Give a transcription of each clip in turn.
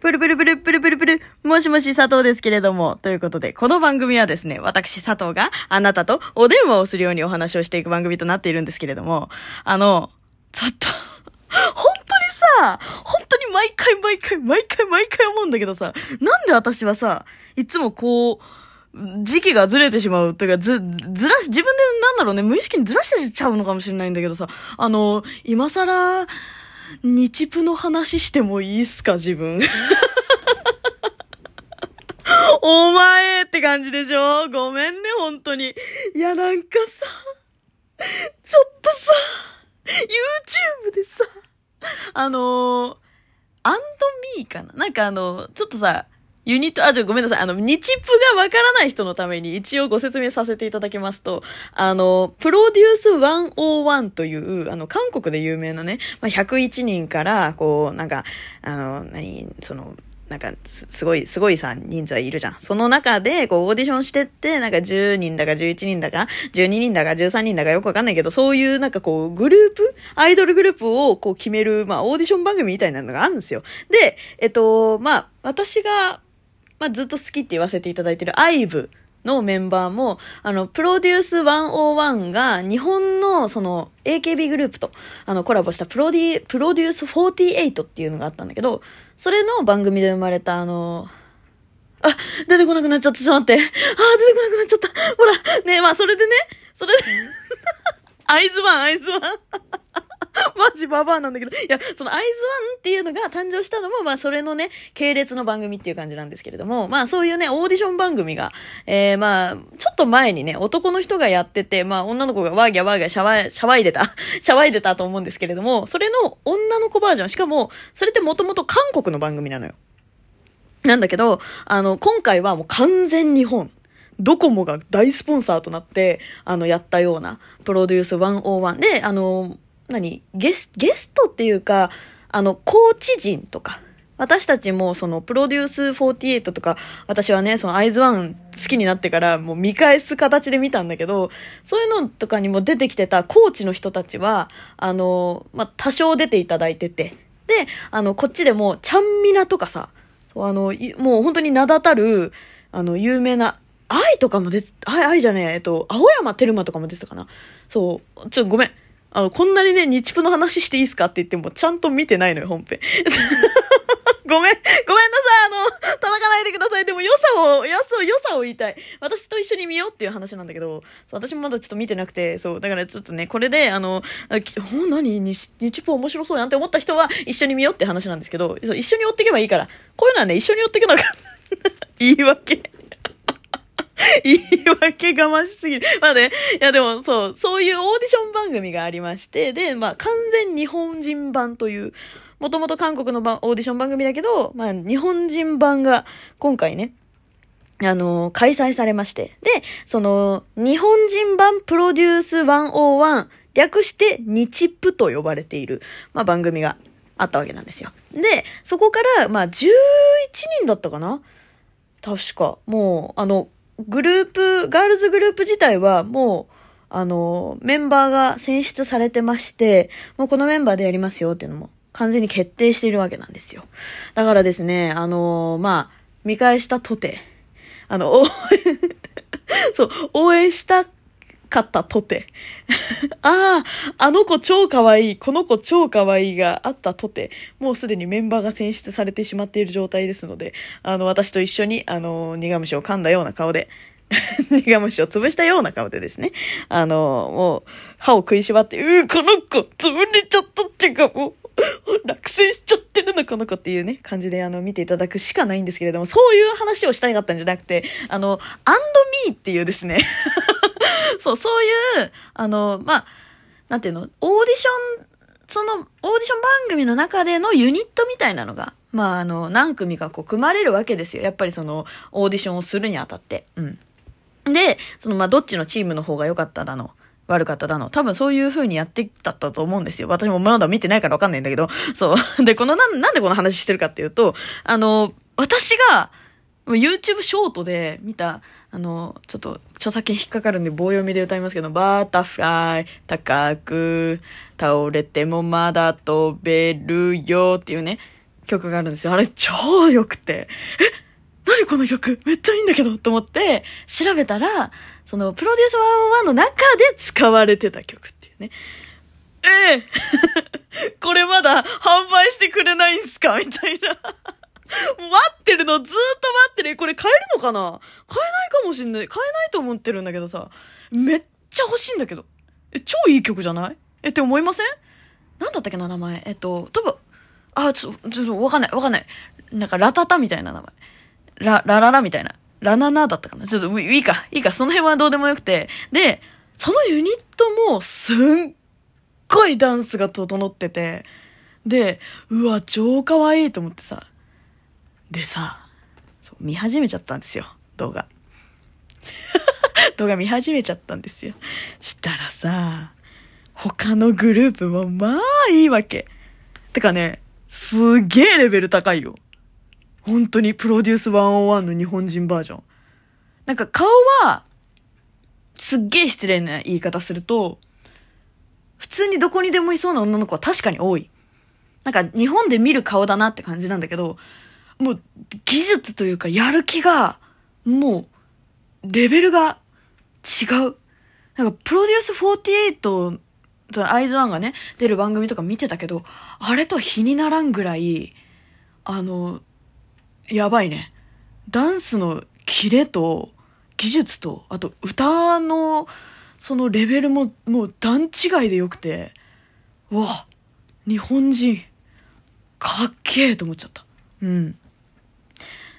プルプルプルプルプルプル、もしもし佐藤ですけれども、ということで、この番組はですね、私佐藤があなたとお電話をするようにお話をしていく番組となっているんですけれども、あの、ちょっと、本当にさ、本当に毎回毎回毎回毎回思うんだけどさ、なんで私はさ、いつもこう、時期がずれてしまう。というか、ず、ずらし、自分でなんだろうね、無意識にずらしてちゃうのかもしれないんだけどさ、あの、今更、日プの話してもいいっすか、自分。お前って感じでしょ？ごめんね、本当に。いや、なんかさ、ちょっとさ、YouTube でさ、あのー、アンドミーかな？なんかあの、ちょっとさ、ユニット、あ、ちょ、ごめんなさい。あの、日プがわからない人のために一応ご説明させていただきますと、あの、プロデュース101という、あの、韓国で有名なね、まあ、101人から、こう、なんか、あの、何、その、なんかす、すごい、すごいさ、人数はいるじゃん。その中で、こう、オーディションしてって、なんか10人だか11人だか、12人だか13人だかよくわかんないけど、そういうなんかこう、グループアイドルグループをこう決める、まあ、オーディション番組みたいなのがあるんですよ。で、えっと、まあ、私が、まあ、ずっと好きって言わせていただいてる IVE のメンバーも、あの、プロデュース101が日本のその AKB グループとあのコラボしたプロデュ PRODUCE 48っていうのがあったんだけど、それの番組で生まれたあの、あ、出てこなくなっちゃった。ちょっと待って。あ、出てこなくなっちゃった。ほら、ねまあそれでね、それで アイズワン、アイズワン。マジババアなんだけど。いや、そのアイズワンっていうのが誕生したのも、まあそれのね、系列の番組っていう感じなんですけれども、まあそういうね、オーディション番組が、えー、まあ、ちょっと前にね、男の人がやってて、まあ女の子がワーギャワーギャシャワイ、シャワイでた、シャワイでたと思うんですけれども、それの女の子バージョン、しかも、それってもともと韓国の番組なのよ。なんだけど、あの、今回はもう完全日本。ドコモが大スポンサーとなって、あの、やったような、プロデュース101で、あの、何？ゲス、ゲストっていうか、あの、コーチ陣とか、私たちもそのプロデュース48とか、私はね、そのアイズワン好きになってからもう見返す形で見たんだけど、そういうのとかにも出てきてたコーチの人たちは、あの、まあ、多少出ていただいてて、で、あの、こっちでも、ちゃんみなとかさ、あの、もう本当に名だたる、あの、有名な、愛とかも出て、愛、愛じゃねえ、えっと、青山テルマとかも出てたかな。そう、ちょ、ごめん。あの、こんなにね、日プの話していいっすかって言っても、ちゃんと見てないのよ、本編。ごめん、ごめんなさい、あの、叩かないでください。でも良さを、良さを、良さを言いたい。私と一緒に見ようっていう話なんだけど、私もまだちょっと見てなくて、そう、だからちょっとね、これで、あの、ほ何？日、日プ面白そうやんって思った人は一緒に見ようって話なんですけど、そう一緒に追っていけばいいから、こういうのはね、一緒に追っていくのが言い訳。言い訳がましすぎる。まあね、いやでもそう、そういうオーディション番組がありまして、で、まあ完全日本人版という、もともと韓国のオーディション番組だけど、まあ日本人版が今回ね、あの、開催されまして。で、その、日本人版プロデュース101、略して日プと呼ばれている、まあ番組があったわけなんですよ。で、そこから、まあ11人だったかな？確か。もう、あの、グループ、ガールズグループ自体はもう、あの、メンバーが選出されてまして、もうこのメンバーでやりますよっていうのも完全に決定しているわけなんですよ。だからですね、あの、まあ、見返したとて、あの、応援 そう、応援したかったとて。ああ、あの子超可愛い、この子超可愛いがあったとて、もうすでにメンバーが選出されてしまっている状態ですので、あの、私と一緒に、あの、苦虫を噛んだような顔で、苦虫を潰したような顔でですね、あの、もう、歯を食いしばって、うー、この子、潰れちゃったっていうか、もう、落選しちゃってるのこの子っていうね、感じであの見ていただくしかないんですけれども、そういう話をしたかったんじゃなくて、あの、アンドミーっていうですね。そう、そういう、あの、まあ、なんていうの、オーディション、その、オーディション番組の中でのユニットみたいなのが、まあ、あの、何組かこう、組まれるわけですよ。やっぱりその、オーディションをするにあたって。うん。で、その、まあ、どっちのチームの方が良かっただの、悪かっただの。多分そういう風にやってきたと思うんですよ。私もまだ見てないからわかんないんだけど。そう。で、このな、なんでこの話してるかっていうと、あの、私が、YouTube ショートで見た、あの、ちょっと著作権引っかかるんで棒読みで歌いますけど、バタフライ、高く、倒れてもまだ飛べるよっていうね、曲があるんですよ。あれ超良くて、え何この曲？めっちゃいいんだけどと思って調べたら、そのプロデュース101の中で使われてた曲っていうね。ええ これまだ販売してくれないんすか？みたいな。待っるの、ずーっと待ってる。これ買えるのかな？買えないかもしんない。買えないと思ってるんだけどさ。めっちゃ欲しいんだけど。え、超いい曲じゃない？えって思いません？なんだったっけな、名前？えっと、多分、あ、ちょっと、ちょっとわかんない、わかんない。なんか、ラタタみたいな名前。ラ、ラララみたいな。ラナナだったかな？ちょっと、いいか、いいか、その辺はどうでもよくて。で、そのユニットも、すんごいダンスが整ってて、で、うわ、超可愛いと思ってさ。でさ、そう見始めちゃったんですよ、動画。動画見始めちゃったんですよ。したらさ、他のグループもまあいいわけ。てかね、すげえレベル高いよ。本当にプロデュース101の日本人バージョン。なんか顔は、すっげえ失礼な言い方すると、普通にどこにでもいそうな女の子は確かに多い。なんか日本で見る顔だなって感じなんだけど、もう技術というかやる気が、もう、レベルが違う。なんかプロデュース48アイズワンがね、出る番組とか見てたけど、あれとは比にならんぐらい、あの、やばいね。ダンスのキレと技術と、あと歌のそのレベルももう段違いでよくて、わ、日本人、かっけえと思っちゃった。うん。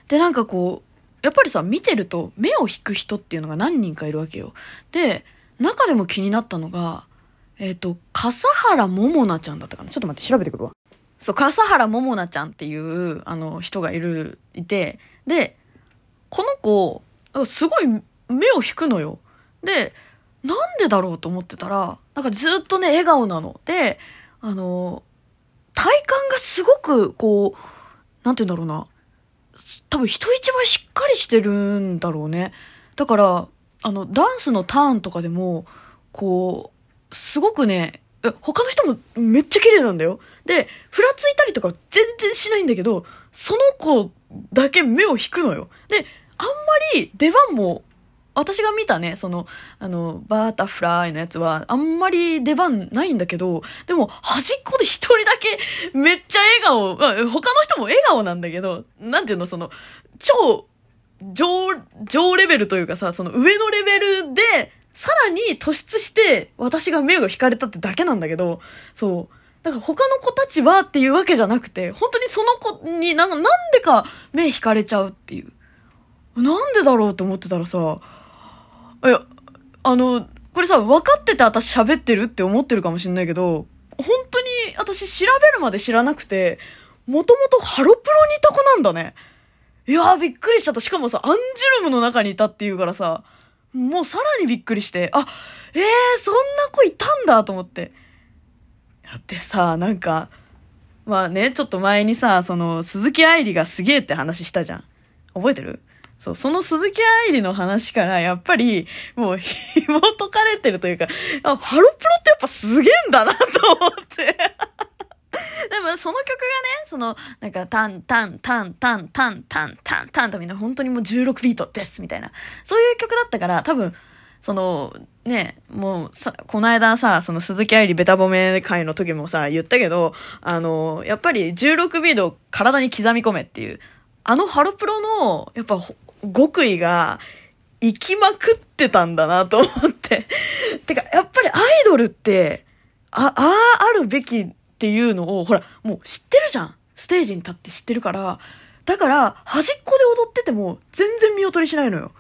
で、なんかこう、やっぱりさ、見てると目を引く人っていうのが何人かいるわけよ。で、中でも気になったのが、えっ、ー、と、笠原桃奈ちゃんだったかなちょっと待って、調べてくるわ。そう、笠原桃奈ちゃんっていう、あの、人がいる、いて、で、この子、すごい目を引くのよ。で、なんでだろうと思ってたら、なんかずっとね、笑顔なの。で、あの、体感がすごく、こう、なんて言うんだろうな。多分人一倍しっかりしてるんだろうね。だから、あの、ダンスのターンとかでも、こう、すごくね、他の人もめっちゃ綺麗なんだよ。で、ふらついたりとか全然しないんだけど、その子だけ目を引くのよ。で、あんまり出番も私が見たね、その、あの、バータフライのやつは、あんまり出番ないんだけど、でも、端っこで一人だけ、めっちゃ笑顔、まあ、他の人も笑顔なんだけど、なんていうの、その、超、上、上レベルというかさ、その上のレベルで、さらに突出して、私が目が引かれたってだけなんだけど、そう。だから他の子たちはっていうわけじゃなくて、本当にその子になん、なんでか目引かれちゃうっていう。なんでだろうと思ってたらさ、いや、あの、これさ、分かってて私喋ってるって思ってるかもしんないけど、本当に私調べるまで知らなくて、もともとハロプロにいた子なんだね。いやーびっくりしちゃった。しかもさ、アンジュルムの中にいたっていうからさ、もうさらにびっくりして、あ、えー、そんな子いたんだと思って。やってさ、なんか、まあね、ちょっと前にさ、その、鈴木愛理がすげえって話したじゃん。覚えてる？そう、その鈴木愛理の話から、やっぱり、もう、紐解かれてるというか、ハロプロってやっぱすげえんだなと思って。でも、その曲がね、その、なんか、タン、タン、タン、タン、タン、タン、タン、タンとみんな本当にもう16ビートです、みたいな。そういう曲だったから、多分、その、ね、もうさ、この間さ、その鈴木愛理ベタ褒め会の時もさ、言ったけど、あの、やっぱり16ビートを体に刻み込めっていう、あのハロプロの、やっぱ極意が生きまくってたんだなと思って。てか、やっぱりアイドルって、あ、ああ、あるべきっていうのを、ほら、もう知ってるじゃん。ステージに立って知ってるから。だから、端っこで踊ってても、全然見劣りしないのよ。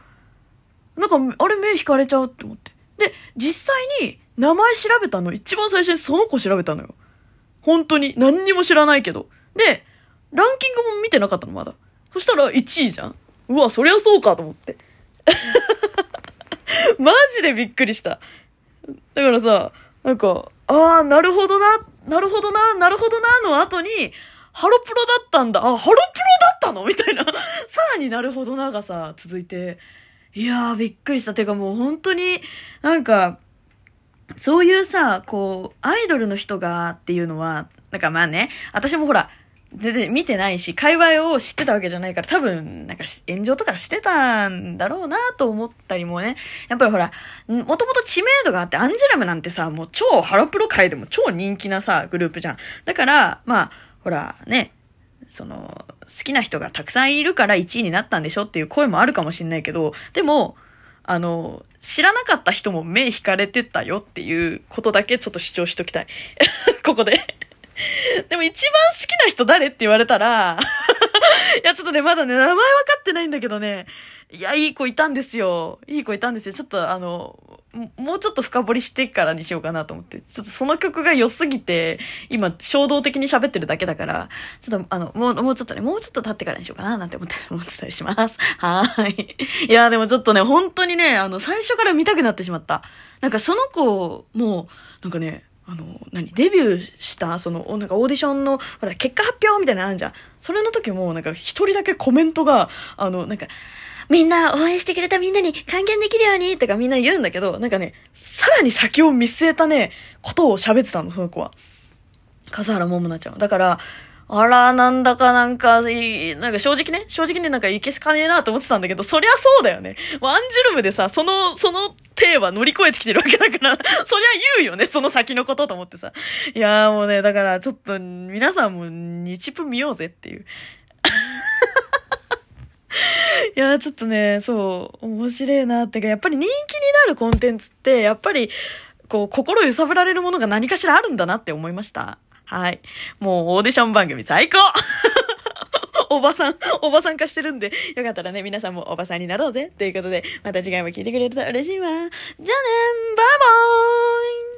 なんか、あれ目引かれちゃうって思って。で、実際に、名前調べたの、一番最初にその子調べたのよ。本当に。何にも知らないけど。で、ランキングも見てなかったの、まだ。そしたら1位じゃん。うわ、そりゃそうかと思って。マジでびっくりした。だからさ、なんか、ああ、なるほどな、なるほどな、なるほどな、の後に、ハロプロだったんだ、あ、ハロプロだったの？みたいな。さらになるほどながさ、続いて、いやー、びっくりした。てかもう本当に、なんか、そういうさ、こう、アイドルの人がっていうのは、なんかまあね、私もほら、全然見てないし、界隈を知ってたわけじゃないから、多分、なんか炎上とかしてたんだろうなと思ったりもね。やっぱりほら、もともと知名度があって、アンジュラムなんてさ、もう超ハロプロ界でも超人気なさ、グループじゃん。だから、まあ、ほら、ね、その、好きな人がたくさんいるから1位になったんでしょっていう声もあるかもしんないけど、でも、あの、知らなかった人も目引かれてたよっていうことだけちょっと主張しときたい。ここででも一番好きな人誰って言われたら いや、ちょっとね、まだね、名前分かってないんだけどね、いや、いい子いたんですよ。いい子いたんですよ。ちょっとあの、もうちょっと深掘りしてからにしようかなと思って。ちょっとその曲が良すぎて、今衝動的に喋ってるだけだから、ちょっとあの、もう、もうちょっとね、もうちょっと経ってからにしようかななんて思って、思ってたりします。はーい。いや、でもちょっとね、本当にね、あの、最初から見たくなってしまった。なんかその子、もう、なんかね、あの、何デビューした、その、なんかオーディションの、ほら、結果発表みたいなのあるじゃん。それの時も、なんか一人だけコメントが、あの、なんか、みんな応援してくれたみんなに還元できるようにとかみんな言うんだけど、なんかね、さらに先を見据えたね、ことを喋ってたの、その子は。笠原桃奈ちゃん。だから、あら、なんだかなんか、いなんか正直ね、正直ね、なんかいけすかねえなと思ってたんだけど、そりゃそうだよね。ワンジュルムでさ、その、その手は乗り越えてきてるわけだから、そりゃ言うよね、その先のことと思ってさ。いやーもうね、だからちょっと、皆さんも日プ見ようぜっていう。いや、ちょっとね、そう、面白いなってか、やっぱり人気になるコンテンツって、やっぱり、こう、心揺さぶられるものが何かしらあるんだなって思いました。はい。もうオーディション番組最高 おばさん、おばさん化してるんで、よかったらね、皆さんもおばさんになろうぜということで、また次回も聞いてくれると嬉しいわ。じゃあねバイバーイ